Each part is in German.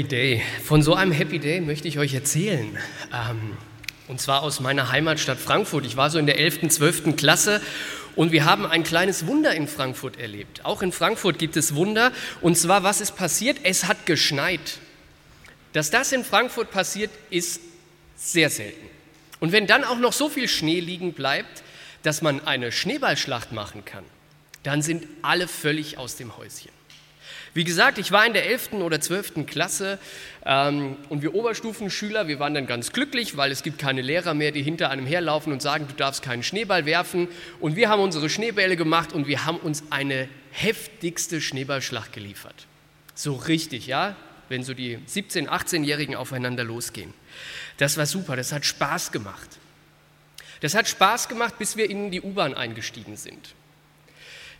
Happy Day. Von so einem Happy Day möchte ich euch erzählen. Ähm, und zwar aus meiner Heimatstadt Frankfurt. Ich war so in der 11., 12. Klasse und wir haben ein kleines Wunder in Frankfurt erlebt. Auch in Frankfurt gibt es Wunder. Und zwar, was ist passiert? Es hat geschneit. Dass das in Frankfurt passiert, ist sehr selten. Und wenn dann auch noch so viel Schnee liegen bleibt, dass man eine Schneeballschlacht machen kann, dann sind alle völlig aus dem Häuschen. Wie gesagt, ich war in der 11. oder 12. Klasse ähm, und wir Oberstufenschüler, wir waren dann ganz glücklich, weil es gibt keine Lehrer mehr, die hinter einem herlaufen und sagen, du darfst keinen Schneeball werfen. Und wir haben unsere Schneebälle gemacht und wir haben uns eine heftigste Schneeballschlacht geliefert. So richtig, ja, wenn so die 17-, 18-Jährigen aufeinander losgehen. Das war super, das hat Spaß gemacht. Das hat Spaß gemacht, bis wir in die U-Bahn eingestiegen sind.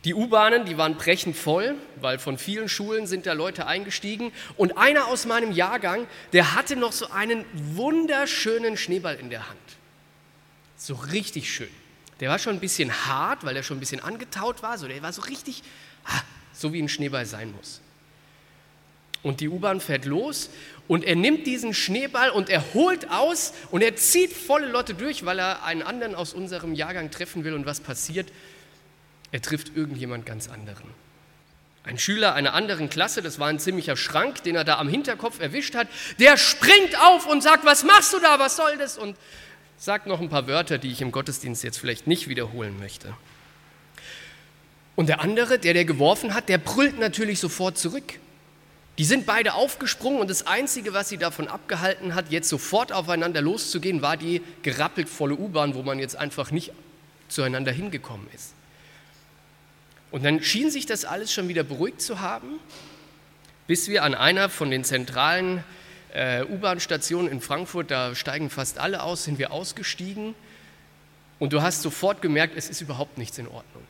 Die U-Bahnen, die waren brechend voll, weil von vielen Schulen sind da Leute eingestiegen. Und einer aus meinem Jahrgang, der hatte noch so einen wunderschönen Schneeball in der Hand. So richtig schön. Der war schon ein bisschen hart, weil er schon ein bisschen angetaut war. So, der war so richtig, so wie ein Schneeball sein muss. Und die U-Bahn fährt los und er nimmt diesen Schneeball und er holt aus und er zieht volle Lotte durch, weil er einen anderen aus unserem Jahrgang treffen will. Und was passiert? Er trifft irgendjemand ganz anderen. Ein Schüler einer anderen Klasse, das war ein ziemlicher Schrank, den er da am Hinterkopf erwischt hat, der springt auf und sagt, was machst du da, was soll das? Und sagt noch ein paar Wörter, die ich im Gottesdienst jetzt vielleicht nicht wiederholen möchte. Und der andere, der der geworfen hat, der brüllt natürlich sofort zurück. Die sind beide aufgesprungen und das Einzige, was sie davon abgehalten hat, jetzt sofort aufeinander loszugehen, war die gerappelt volle U-Bahn, wo man jetzt einfach nicht zueinander hingekommen ist. Und dann schien sich das alles schon wieder beruhigt zu haben, bis wir an einer von den zentralen äh, U-Bahn-Stationen in Frankfurt, da steigen fast alle aus, sind wir ausgestiegen und du hast sofort gemerkt, es ist überhaupt nichts in Ordnung.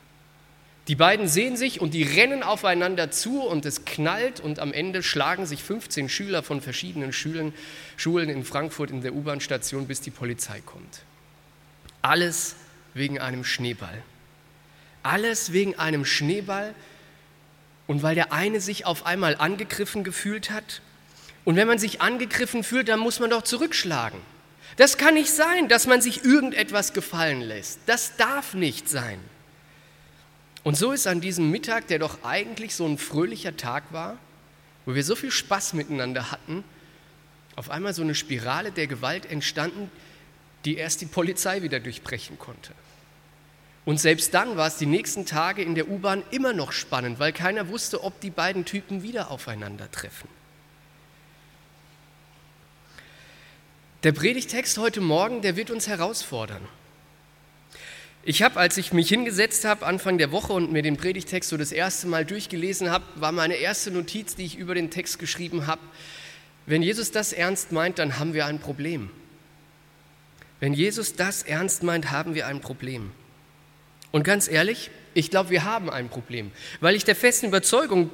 Die beiden sehen sich und die rennen aufeinander zu und es knallt und am Ende schlagen sich 15 Schüler von verschiedenen Schulen, Schulen in Frankfurt in der U-Bahn-Station, bis die Polizei kommt. Alles wegen einem Schneeball. Alles wegen einem Schneeball und weil der eine sich auf einmal angegriffen gefühlt hat. Und wenn man sich angegriffen fühlt, dann muss man doch zurückschlagen. Das kann nicht sein, dass man sich irgendetwas gefallen lässt. Das darf nicht sein. Und so ist an diesem Mittag, der doch eigentlich so ein fröhlicher Tag war, wo wir so viel Spaß miteinander hatten, auf einmal so eine Spirale der Gewalt entstanden, die erst die Polizei wieder durchbrechen konnte. Und selbst dann war es die nächsten Tage in der U-Bahn immer noch spannend, weil keiner wusste, ob die beiden Typen wieder aufeinandertreffen. Der Predigtext heute Morgen, der wird uns herausfordern. Ich habe, als ich mich hingesetzt habe, Anfang der Woche und mir den Predigtext so das erste Mal durchgelesen habe, war meine erste Notiz, die ich über den Text geschrieben habe, wenn Jesus das ernst meint, dann haben wir ein Problem. Wenn Jesus das ernst meint, haben wir ein Problem. Und ganz ehrlich, ich glaube, wir haben ein Problem, weil ich der festen Überzeugung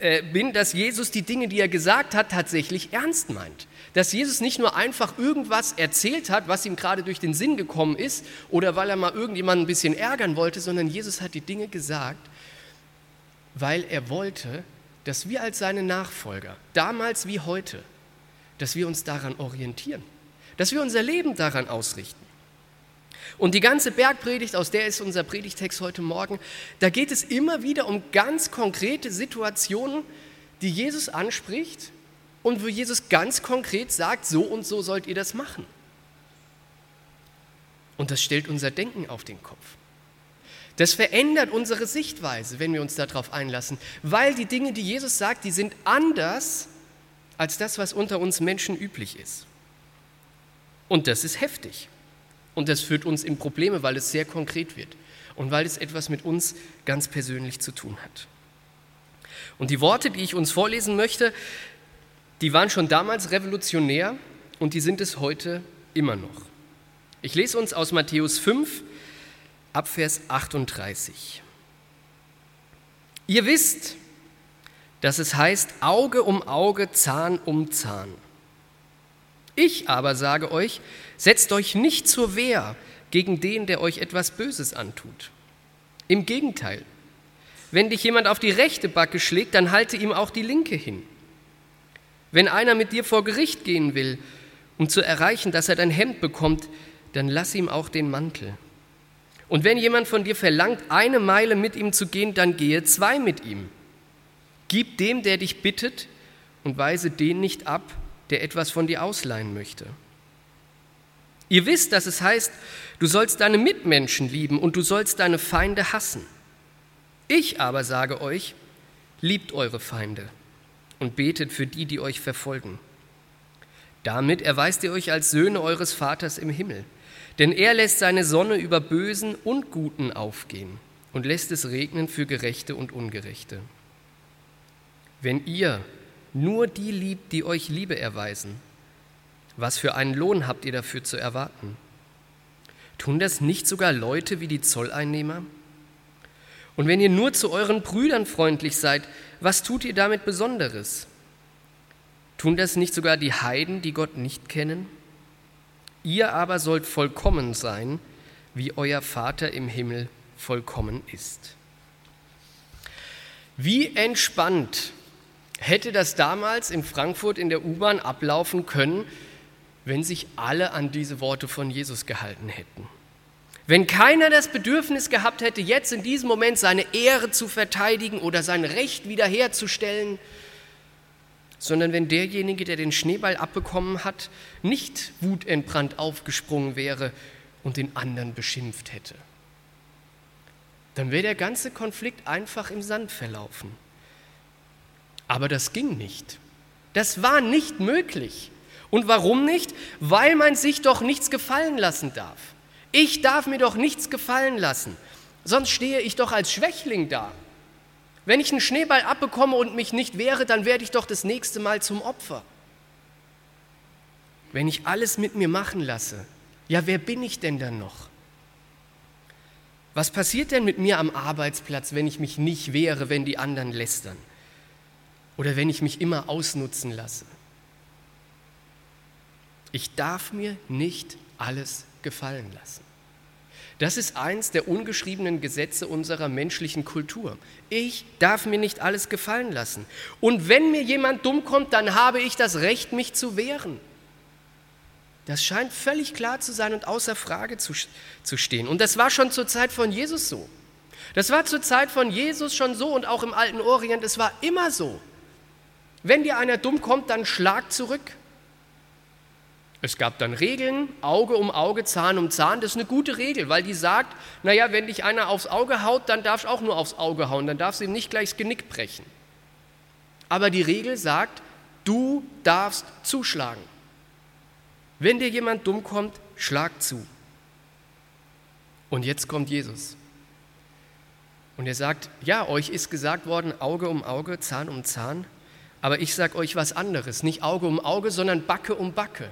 äh, bin, dass Jesus die Dinge, die er gesagt hat, tatsächlich ernst meint. Dass Jesus nicht nur einfach irgendwas erzählt hat, was ihm gerade durch den Sinn gekommen ist oder weil er mal irgendjemanden ein bisschen ärgern wollte, sondern Jesus hat die Dinge gesagt, weil er wollte, dass wir als seine Nachfolger, damals wie heute, dass wir uns daran orientieren, dass wir unser Leben daran ausrichten. Und die ganze Bergpredigt, aus der ist unser Predigtext heute Morgen, da geht es immer wieder um ganz konkrete Situationen, die Jesus anspricht und wo Jesus ganz konkret sagt, so und so sollt ihr das machen. Und das stellt unser Denken auf den Kopf. Das verändert unsere Sichtweise, wenn wir uns darauf einlassen, weil die Dinge, die Jesus sagt, die sind anders als das, was unter uns Menschen üblich ist. Und das ist heftig. Und das führt uns in Probleme, weil es sehr konkret wird und weil es etwas mit uns ganz persönlich zu tun hat. Und die Worte, die ich uns vorlesen möchte, die waren schon damals revolutionär und die sind es heute immer noch. Ich lese uns aus Matthäus 5, Abvers 38. Ihr wisst, dass es heißt Auge um Auge, Zahn um Zahn. Ich aber sage euch, setzt euch nicht zur Wehr gegen den, der euch etwas Böses antut. Im Gegenteil, wenn dich jemand auf die rechte Backe schlägt, dann halte ihm auch die linke hin. Wenn einer mit dir vor Gericht gehen will, um zu erreichen, dass er dein Hemd bekommt, dann lass ihm auch den Mantel. Und wenn jemand von dir verlangt, eine Meile mit ihm zu gehen, dann gehe zwei mit ihm. Gib dem, der dich bittet, und weise den nicht ab, der etwas von dir ausleihen möchte. Ihr wisst, dass es heißt, du sollst deine Mitmenschen lieben und du sollst deine Feinde hassen. Ich aber sage euch, liebt eure Feinde und betet für die, die euch verfolgen. Damit erweist ihr euch als Söhne eures Vaters im Himmel. Denn er lässt seine Sonne über Bösen und Guten aufgehen und lässt es regnen für Gerechte und Ungerechte. Wenn ihr nur die liebt, die euch Liebe erweisen, was für einen Lohn habt ihr dafür zu erwarten? Tun das nicht sogar Leute wie die Zolleinnehmer? Und wenn ihr nur zu euren Brüdern freundlich seid, was tut ihr damit Besonderes? Tun das nicht sogar die Heiden, die Gott nicht kennen? Ihr aber sollt vollkommen sein, wie euer Vater im Himmel vollkommen ist. Wie entspannt hätte das damals in Frankfurt in der U-Bahn ablaufen können, wenn sich alle an diese Worte von Jesus gehalten hätten. Wenn keiner das Bedürfnis gehabt hätte, jetzt in diesem Moment seine Ehre zu verteidigen oder sein Recht wiederherzustellen, sondern wenn derjenige, der den Schneeball abbekommen hat, nicht wutentbrannt aufgesprungen wäre und den anderen beschimpft hätte. Dann wäre der ganze Konflikt einfach im Sand verlaufen. Aber das ging nicht. Das war nicht möglich. Und warum nicht? Weil man sich doch nichts gefallen lassen darf. Ich darf mir doch nichts gefallen lassen, sonst stehe ich doch als Schwächling da. Wenn ich einen Schneeball abbekomme und mich nicht wehre, dann werde ich doch das nächste Mal zum Opfer. Wenn ich alles mit mir machen lasse, ja, wer bin ich denn dann noch? Was passiert denn mit mir am Arbeitsplatz, wenn ich mich nicht wehre, wenn die anderen lästern? Oder wenn ich mich immer ausnutzen lasse? Ich darf mir nicht alles gefallen lassen. Das ist eins der ungeschriebenen Gesetze unserer menschlichen Kultur. Ich darf mir nicht alles gefallen lassen. Und wenn mir jemand dumm kommt, dann habe ich das Recht, mich zu wehren. Das scheint völlig klar zu sein und außer Frage zu, zu stehen. Und das war schon zur Zeit von Jesus so. Das war zur Zeit von Jesus schon so und auch im alten Orient, es war immer so. Wenn dir einer dumm kommt, dann schlag zurück. Es gab dann Regeln, Auge um Auge, Zahn um Zahn. Das ist eine gute Regel, weil die sagt, naja, wenn dich einer aufs Auge haut, dann darfst du auch nur aufs Auge hauen, dann darfst du ihm nicht gleich das Genick brechen. Aber die Regel sagt, du darfst zuschlagen. Wenn dir jemand dumm kommt, schlag zu. Und jetzt kommt Jesus. Und er sagt, ja, euch ist gesagt worden, Auge um Auge, Zahn um Zahn. Aber ich sage euch was anderes, nicht Auge um Auge, sondern Backe um Backe.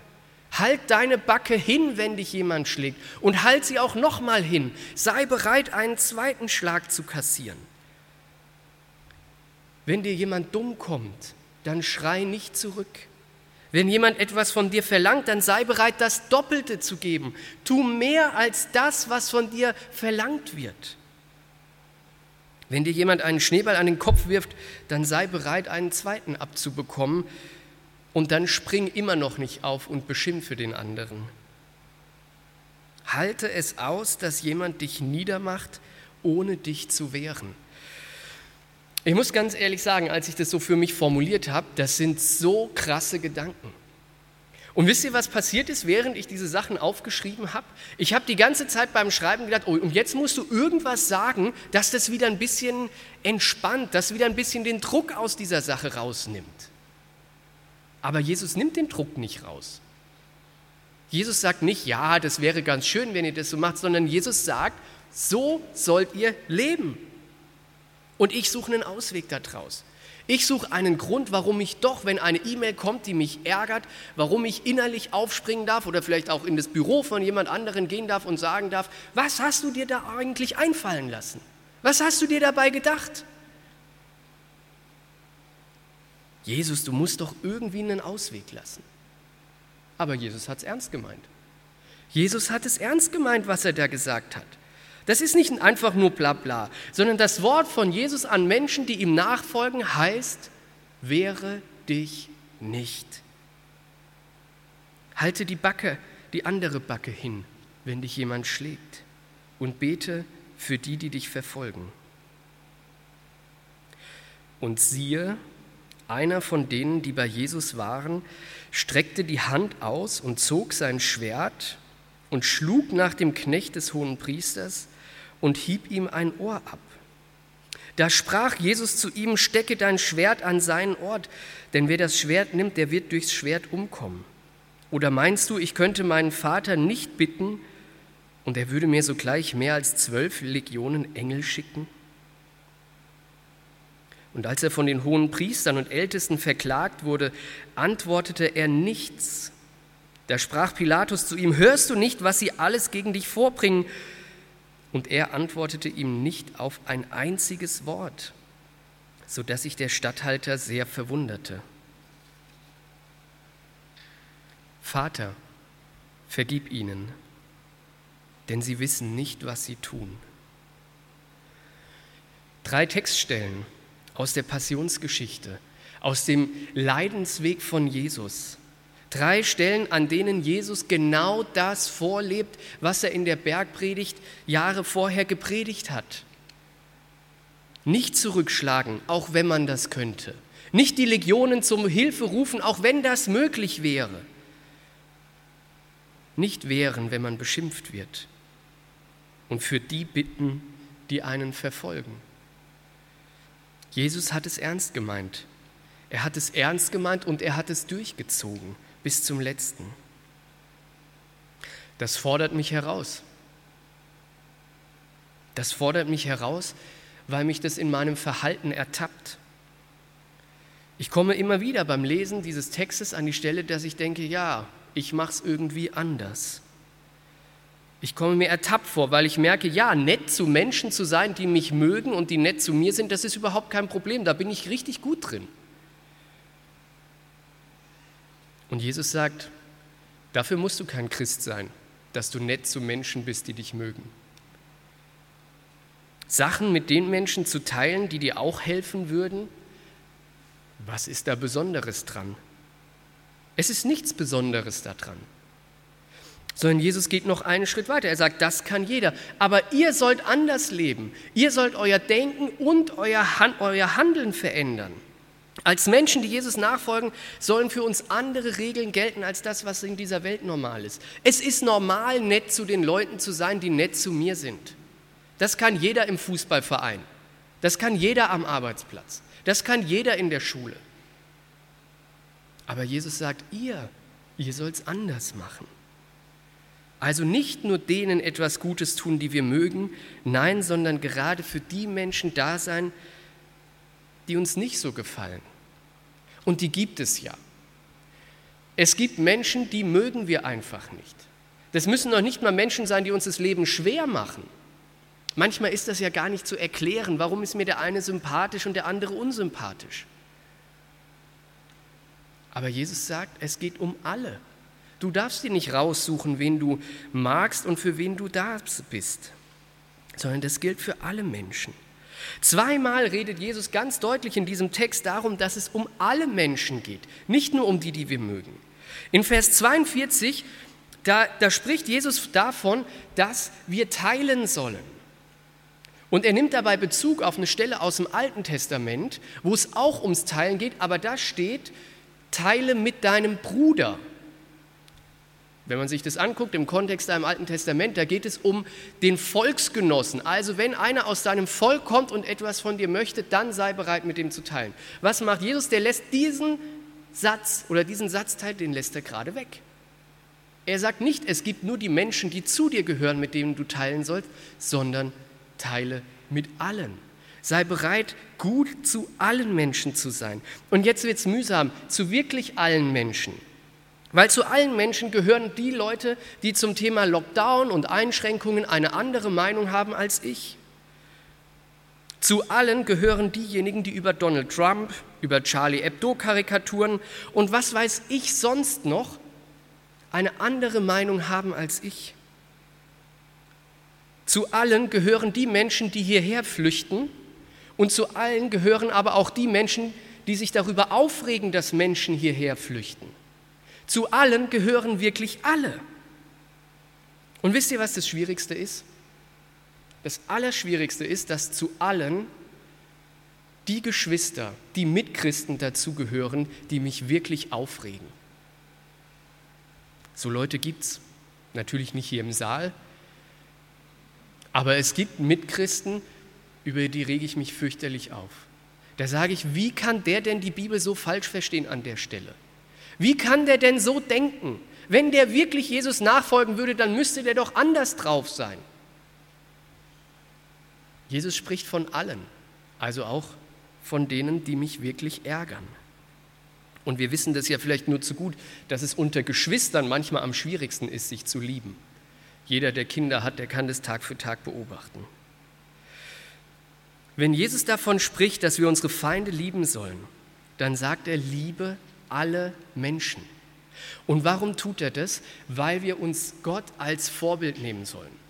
Halt deine Backe hin, wenn dich jemand schlägt, und halt sie auch nochmal hin. Sei bereit, einen zweiten Schlag zu kassieren. Wenn dir jemand dumm kommt, dann schrei nicht zurück. Wenn jemand etwas von dir verlangt, dann sei bereit, das Doppelte zu geben. Tu mehr als das, was von dir verlangt wird. Wenn dir jemand einen Schneeball an den Kopf wirft, dann sei bereit, einen zweiten abzubekommen und dann spring immer noch nicht auf und beschimpfe den anderen. Halte es aus, dass jemand dich niedermacht, ohne dich zu wehren. Ich muss ganz ehrlich sagen, als ich das so für mich formuliert habe, das sind so krasse Gedanken. Und wisst ihr, was passiert ist, während ich diese Sachen aufgeschrieben habe? Ich habe die ganze Zeit beim Schreiben gedacht, oh, und jetzt musst du irgendwas sagen, dass das wieder ein bisschen entspannt, dass wieder ein bisschen den Druck aus dieser Sache rausnimmt. Aber Jesus nimmt den Druck nicht raus. Jesus sagt nicht, ja, das wäre ganz schön, wenn ihr das so macht, sondern Jesus sagt, so sollt ihr leben. Und ich suche einen Ausweg daraus. Ich suche einen Grund, warum ich doch, wenn eine E-Mail kommt, die mich ärgert, warum ich innerlich aufspringen darf oder vielleicht auch in das Büro von jemand anderen gehen darf und sagen darf, was hast du dir da eigentlich einfallen lassen? Was hast du dir dabei gedacht? Jesus, du musst doch irgendwie einen Ausweg lassen. Aber Jesus hat es ernst gemeint. Jesus hat es ernst gemeint, was er da gesagt hat. Das ist nicht einfach nur Blabla, sondern das Wort von Jesus an Menschen, die ihm nachfolgen, heißt, wehre dich nicht. Halte die Backe, die andere Backe hin, wenn dich jemand schlägt, und bete für die, die dich verfolgen. Und siehe, einer von denen, die bei Jesus waren, streckte die Hand aus und zog sein Schwert und schlug nach dem Knecht des hohen Priesters und hieb ihm ein Ohr ab. Da sprach Jesus zu ihm, stecke dein Schwert an seinen Ort, denn wer das Schwert nimmt, der wird durchs Schwert umkommen. Oder meinst du, ich könnte meinen Vater nicht bitten, und er würde mir sogleich mehr als zwölf Legionen Engel schicken? Und als er von den hohen Priestern und Ältesten verklagt wurde, antwortete er nichts. Da sprach Pilatus zu ihm, hörst du nicht, was sie alles gegen dich vorbringen? Und er antwortete ihm nicht auf ein einziges Wort, so dass sich der Statthalter sehr verwunderte. Vater, vergib ihnen, denn sie wissen nicht, was sie tun. Drei Textstellen aus der Passionsgeschichte, aus dem Leidensweg von Jesus Drei Stellen, an denen Jesus genau das vorlebt, was er in der Bergpredigt Jahre vorher gepredigt hat. Nicht zurückschlagen, auch wenn man das könnte. Nicht die Legionen zum Hilfe rufen, auch wenn das möglich wäre. Nicht wehren, wenn man beschimpft wird. Und für die bitten, die einen verfolgen. Jesus hat es ernst gemeint. Er hat es ernst gemeint und er hat es durchgezogen bis zum letzten. Das fordert mich heraus. Das fordert mich heraus, weil mich das in meinem Verhalten ertappt. Ich komme immer wieder beim Lesen dieses Textes an die Stelle, dass ich denke, ja, ich mache es irgendwie anders. Ich komme mir ertappt vor, weil ich merke, ja, nett zu Menschen zu sein, die mich mögen und die nett zu mir sind, das ist überhaupt kein Problem, da bin ich richtig gut drin. Und Jesus sagt, dafür musst du kein Christ sein, dass du nett zu Menschen bist, die dich mögen. Sachen mit den Menschen zu teilen, die dir auch helfen würden, was ist da Besonderes dran? Es ist nichts Besonderes daran. Sondern Jesus geht noch einen Schritt weiter. Er sagt, das kann jeder. Aber ihr sollt anders leben. Ihr sollt euer Denken und euer, euer Handeln verändern. Als Menschen, die Jesus nachfolgen, sollen für uns andere Regeln gelten als das, was in dieser Welt normal ist. Es ist normal, nett zu den Leuten zu sein, die nett zu mir sind. Das kann jeder im Fußballverein. Das kann jeder am Arbeitsplatz. Das kann jeder in der Schule. Aber Jesus sagt, ihr, ihr sollt es anders machen. Also nicht nur denen etwas Gutes tun, die wir mögen, nein, sondern gerade für die Menschen da sein, die uns nicht so gefallen. Und die gibt es ja. Es gibt Menschen, die mögen wir einfach nicht. Das müssen noch nicht mal Menschen sein, die uns das Leben schwer machen. Manchmal ist das ja gar nicht zu erklären, warum ist mir der eine sympathisch und der andere unsympathisch. Aber Jesus sagt, es geht um alle. Du darfst dir nicht raussuchen, wen du magst und für wen du da bist, sondern das gilt für alle Menschen. Zweimal redet Jesus ganz deutlich in diesem Text darum, dass es um alle Menschen geht, nicht nur um die, die wir mögen. In Vers 42, da, da spricht Jesus davon, dass wir teilen sollen. Und er nimmt dabei Bezug auf eine Stelle aus dem Alten Testament, wo es auch ums Teilen geht, aber da steht, teile mit deinem Bruder. Wenn man sich das anguckt im Kontext im Alten Testament, da geht es um den Volksgenossen. Also wenn einer aus deinem Volk kommt und etwas von dir möchte, dann sei bereit, mit dem zu teilen. Was macht Jesus? Der lässt diesen Satz oder diesen Satzteil, den lässt er gerade weg. Er sagt nicht, es gibt nur die Menschen, die zu dir gehören, mit denen du teilen sollst, sondern teile mit allen. Sei bereit, gut zu allen Menschen zu sein. Und jetzt wird es mühsam, zu wirklich allen Menschen. Weil zu allen Menschen gehören die Leute, die zum Thema Lockdown und Einschränkungen eine andere Meinung haben als ich. Zu allen gehören diejenigen, die über Donald Trump, über Charlie Hebdo-Karikaturen und was weiß ich sonst noch eine andere Meinung haben als ich. Zu allen gehören die Menschen, die hierher flüchten und zu allen gehören aber auch die Menschen, die sich darüber aufregen, dass Menschen hierher flüchten. Zu allen gehören wirklich alle. Und wisst ihr, was das Schwierigste ist? Das Allerschwierigste ist, dass zu allen die Geschwister, die Mitchristen dazugehören, die mich wirklich aufregen. So Leute gibt es. Natürlich nicht hier im Saal. Aber es gibt Mitchristen, über die rege ich mich fürchterlich auf. Da sage ich, wie kann der denn die Bibel so falsch verstehen an der Stelle? Wie kann der denn so denken? Wenn der wirklich Jesus nachfolgen würde, dann müsste der doch anders drauf sein. Jesus spricht von allen, also auch von denen, die mich wirklich ärgern. Und wir wissen das ja vielleicht nur zu gut, dass es unter Geschwistern manchmal am schwierigsten ist, sich zu lieben. Jeder, der Kinder hat, der kann das Tag für Tag beobachten. Wenn Jesus davon spricht, dass wir unsere Feinde lieben sollen, dann sagt er, liebe alle Menschen. Und warum tut er das? Weil wir uns Gott als Vorbild nehmen sollen.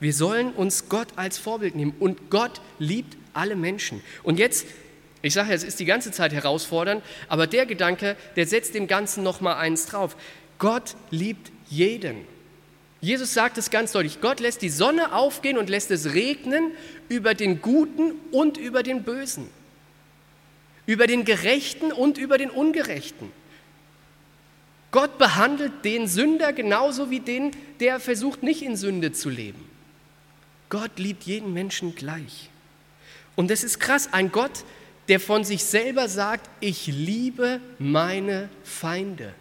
Wir sollen uns Gott als Vorbild nehmen und Gott liebt alle Menschen. Und jetzt, ich sage es ist die ganze Zeit herausfordernd, aber der Gedanke, der setzt dem Ganzen noch mal eins drauf. Gott liebt jeden. Jesus sagt es ganz deutlich, Gott lässt die Sonne aufgehen und lässt es regnen über den Guten und über den Bösen, über den Gerechten und über den Ungerechten. Gott behandelt den Sünder genauso wie den, der versucht, nicht in Sünde zu leben. Gott liebt jeden Menschen gleich. Und das ist krass, ein Gott, der von sich selber sagt, ich liebe meine Feinde.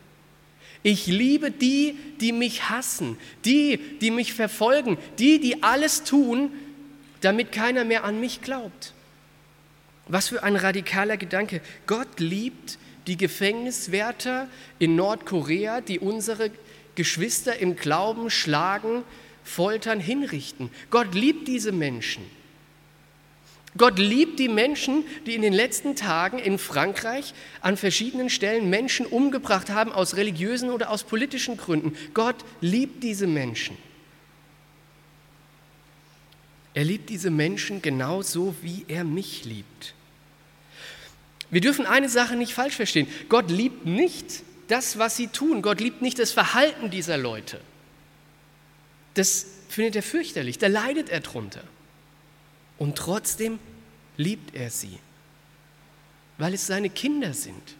Ich liebe die, die mich hassen, die, die mich verfolgen, die, die alles tun, damit keiner mehr an mich glaubt. Was für ein radikaler Gedanke. Gott liebt die Gefängniswärter in Nordkorea, die unsere Geschwister im Glauben schlagen, foltern, hinrichten. Gott liebt diese Menschen. Gott liebt die Menschen, die in den letzten Tagen in Frankreich an verschiedenen Stellen Menschen umgebracht haben aus religiösen oder aus politischen Gründen. Gott liebt diese Menschen. Er liebt diese Menschen genauso, wie er mich liebt. Wir dürfen eine Sache nicht falsch verstehen. Gott liebt nicht das, was sie tun. Gott liebt nicht das Verhalten dieser Leute. Das findet er fürchterlich, da leidet er drunter. Und trotzdem liebt er sie, weil es seine Kinder sind.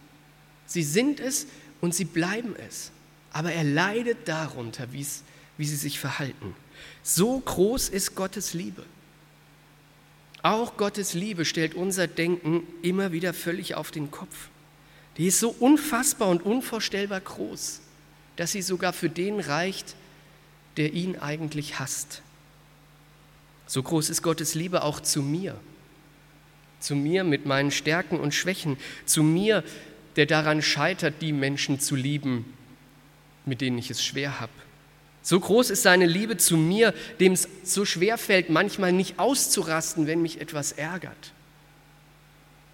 Sie sind es und sie bleiben es. Aber er leidet darunter, wie sie sich verhalten. So groß ist Gottes Liebe. Auch Gottes Liebe stellt unser Denken immer wieder völlig auf den Kopf. Die ist so unfassbar und unvorstellbar groß, dass sie sogar für den reicht, der ihn eigentlich hasst. So groß ist Gottes Liebe auch zu mir, zu mir mit meinen Stärken und Schwächen, zu mir, der daran scheitert, die Menschen zu lieben, mit denen ich es schwer habe. So groß ist seine Liebe zu mir, dem es so schwer fällt, manchmal nicht auszurasten, wenn mich etwas ärgert.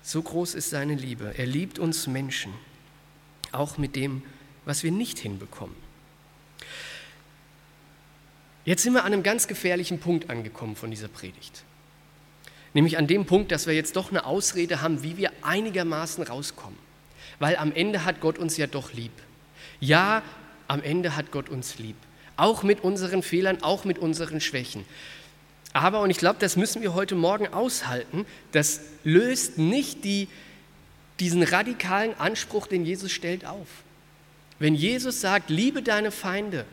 So groß ist seine Liebe. Er liebt uns Menschen, auch mit dem, was wir nicht hinbekommen. Jetzt sind wir an einem ganz gefährlichen Punkt angekommen von dieser Predigt. Nämlich an dem Punkt, dass wir jetzt doch eine Ausrede haben, wie wir einigermaßen rauskommen. Weil am Ende hat Gott uns ja doch lieb. Ja, am Ende hat Gott uns lieb. Auch mit unseren Fehlern, auch mit unseren Schwächen. Aber, und ich glaube, das müssen wir heute Morgen aushalten, das löst nicht die, diesen radikalen Anspruch, den Jesus stellt, auf. Wenn Jesus sagt, liebe deine Feinde,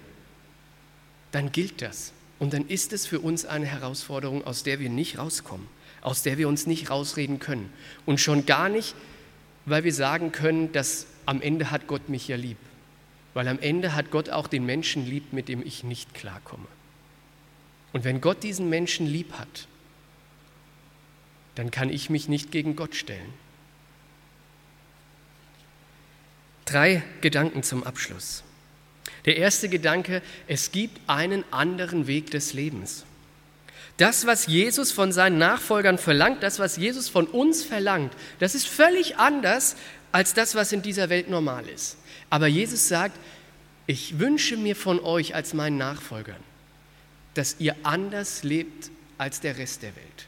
dann gilt das. Und dann ist es für uns eine Herausforderung, aus der wir nicht rauskommen, aus der wir uns nicht rausreden können. Und schon gar nicht, weil wir sagen können, dass am Ende hat Gott mich ja lieb. Weil am Ende hat Gott auch den Menschen lieb, mit dem ich nicht klarkomme. Und wenn Gott diesen Menschen lieb hat, dann kann ich mich nicht gegen Gott stellen. Drei Gedanken zum Abschluss. Der erste Gedanke, es gibt einen anderen Weg des Lebens. Das, was Jesus von seinen Nachfolgern verlangt, das, was Jesus von uns verlangt, das ist völlig anders als das, was in dieser Welt normal ist. Aber Jesus sagt, ich wünsche mir von euch als meinen Nachfolgern, dass ihr anders lebt als der Rest der Welt.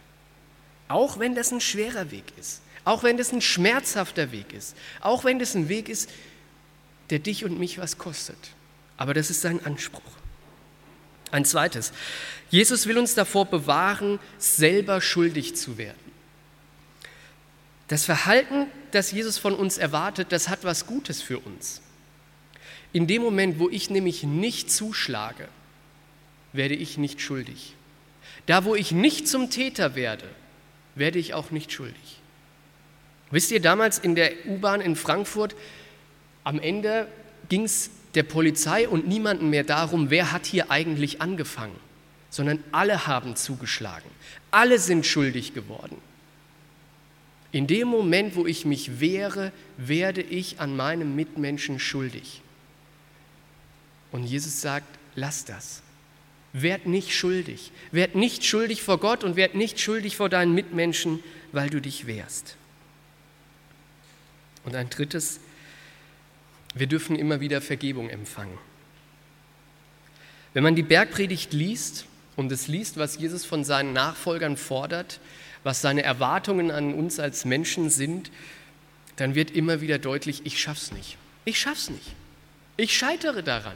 Auch wenn das ein schwerer Weg ist, auch wenn das ein schmerzhafter Weg ist, auch wenn das ein Weg ist, der dich und mich was kostet. Aber das ist sein Anspruch. Ein zweites, Jesus will uns davor bewahren, selber schuldig zu werden. Das Verhalten, das Jesus von uns erwartet, das hat was Gutes für uns. In dem Moment, wo ich nämlich nicht zuschlage, werde ich nicht schuldig. Da, wo ich nicht zum Täter werde, werde ich auch nicht schuldig. Wisst ihr, damals in der U-Bahn in Frankfurt, am Ende ging es der Polizei und niemanden mehr darum, wer hat hier eigentlich angefangen, sondern alle haben zugeschlagen. Alle sind schuldig geworden. In dem Moment, wo ich mich wehre, werde ich an meinem Mitmenschen schuldig. Und Jesus sagt, lass das. Werd nicht schuldig. Werd nicht schuldig vor Gott und werd nicht schuldig vor deinen Mitmenschen, weil du dich wehrst. Und ein drittes, wir dürfen immer wieder Vergebung empfangen. Wenn man die Bergpredigt liest und es liest, was Jesus von seinen Nachfolgern fordert, was seine Erwartungen an uns als Menschen sind, dann wird immer wieder deutlich, ich schaff's nicht. Ich schaff's nicht. Ich scheitere daran.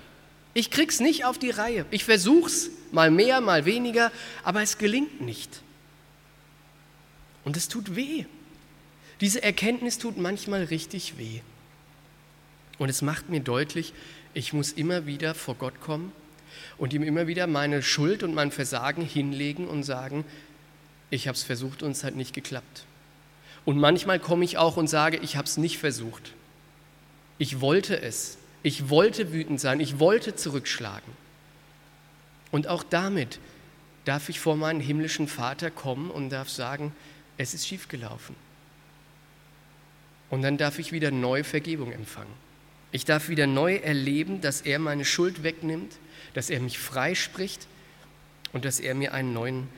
Ich krieg's nicht auf die Reihe. Ich versuch's mal mehr, mal weniger, aber es gelingt nicht. Und es tut weh. Diese Erkenntnis tut manchmal richtig weh. Und es macht mir deutlich, ich muss immer wieder vor Gott kommen und ihm immer wieder meine Schuld und mein Versagen hinlegen und sagen, ich habe es versucht und es hat nicht geklappt. Und manchmal komme ich auch und sage, ich habe es nicht versucht. Ich wollte es. Ich wollte wütend sein. Ich wollte zurückschlagen. Und auch damit darf ich vor meinen himmlischen Vater kommen und darf sagen, es ist schiefgelaufen. Und dann darf ich wieder neue Vergebung empfangen. Ich darf wieder neu erleben, dass er meine Schuld wegnimmt, dass er mich freispricht und dass er mir einen neuen,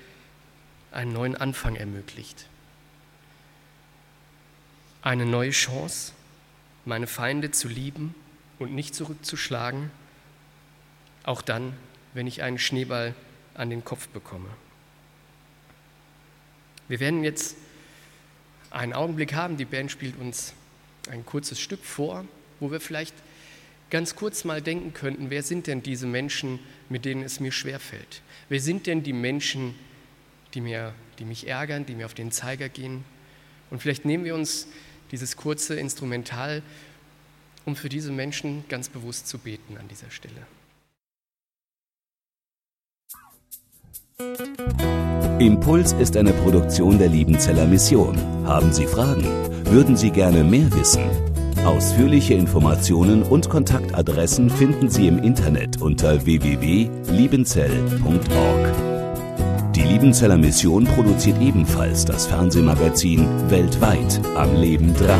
einen neuen Anfang ermöglicht. Eine neue Chance, meine Feinde zu lieben und nicht zurückzuschlagen, auch dann, wenn ich einen Schneeball an den Kopf bekomme. Wir werden jetzt einen Augenblick haben, die Band spielt uns ein kurzes Stück vor wo wir vielleicht ganz kurz mal denken könnten, wer sind denn diese Menschen, mit denen es mir schwerfällt? Wer sind denn die Menschen, die, mir, die mich ärgern, die mir auf den Zeiger gehen? Und vielleicht nehmen wir uns dieses kurze Instrumental, um für diese Menschen ganz bewusst zu beten an dieser Stelle. Impuls ist eine Produktion der Liebenzeller Mission. Haben Sie Fragen? Würden Sie gerne mehr wissen? Ausführliche Informationen und Kontaktadressen finden Sie im Internet unter www.liebenzell.org. Die Liebenzeller Mission produziert ebenfalls das Fernsehmagazin Weltweit am Leben dran.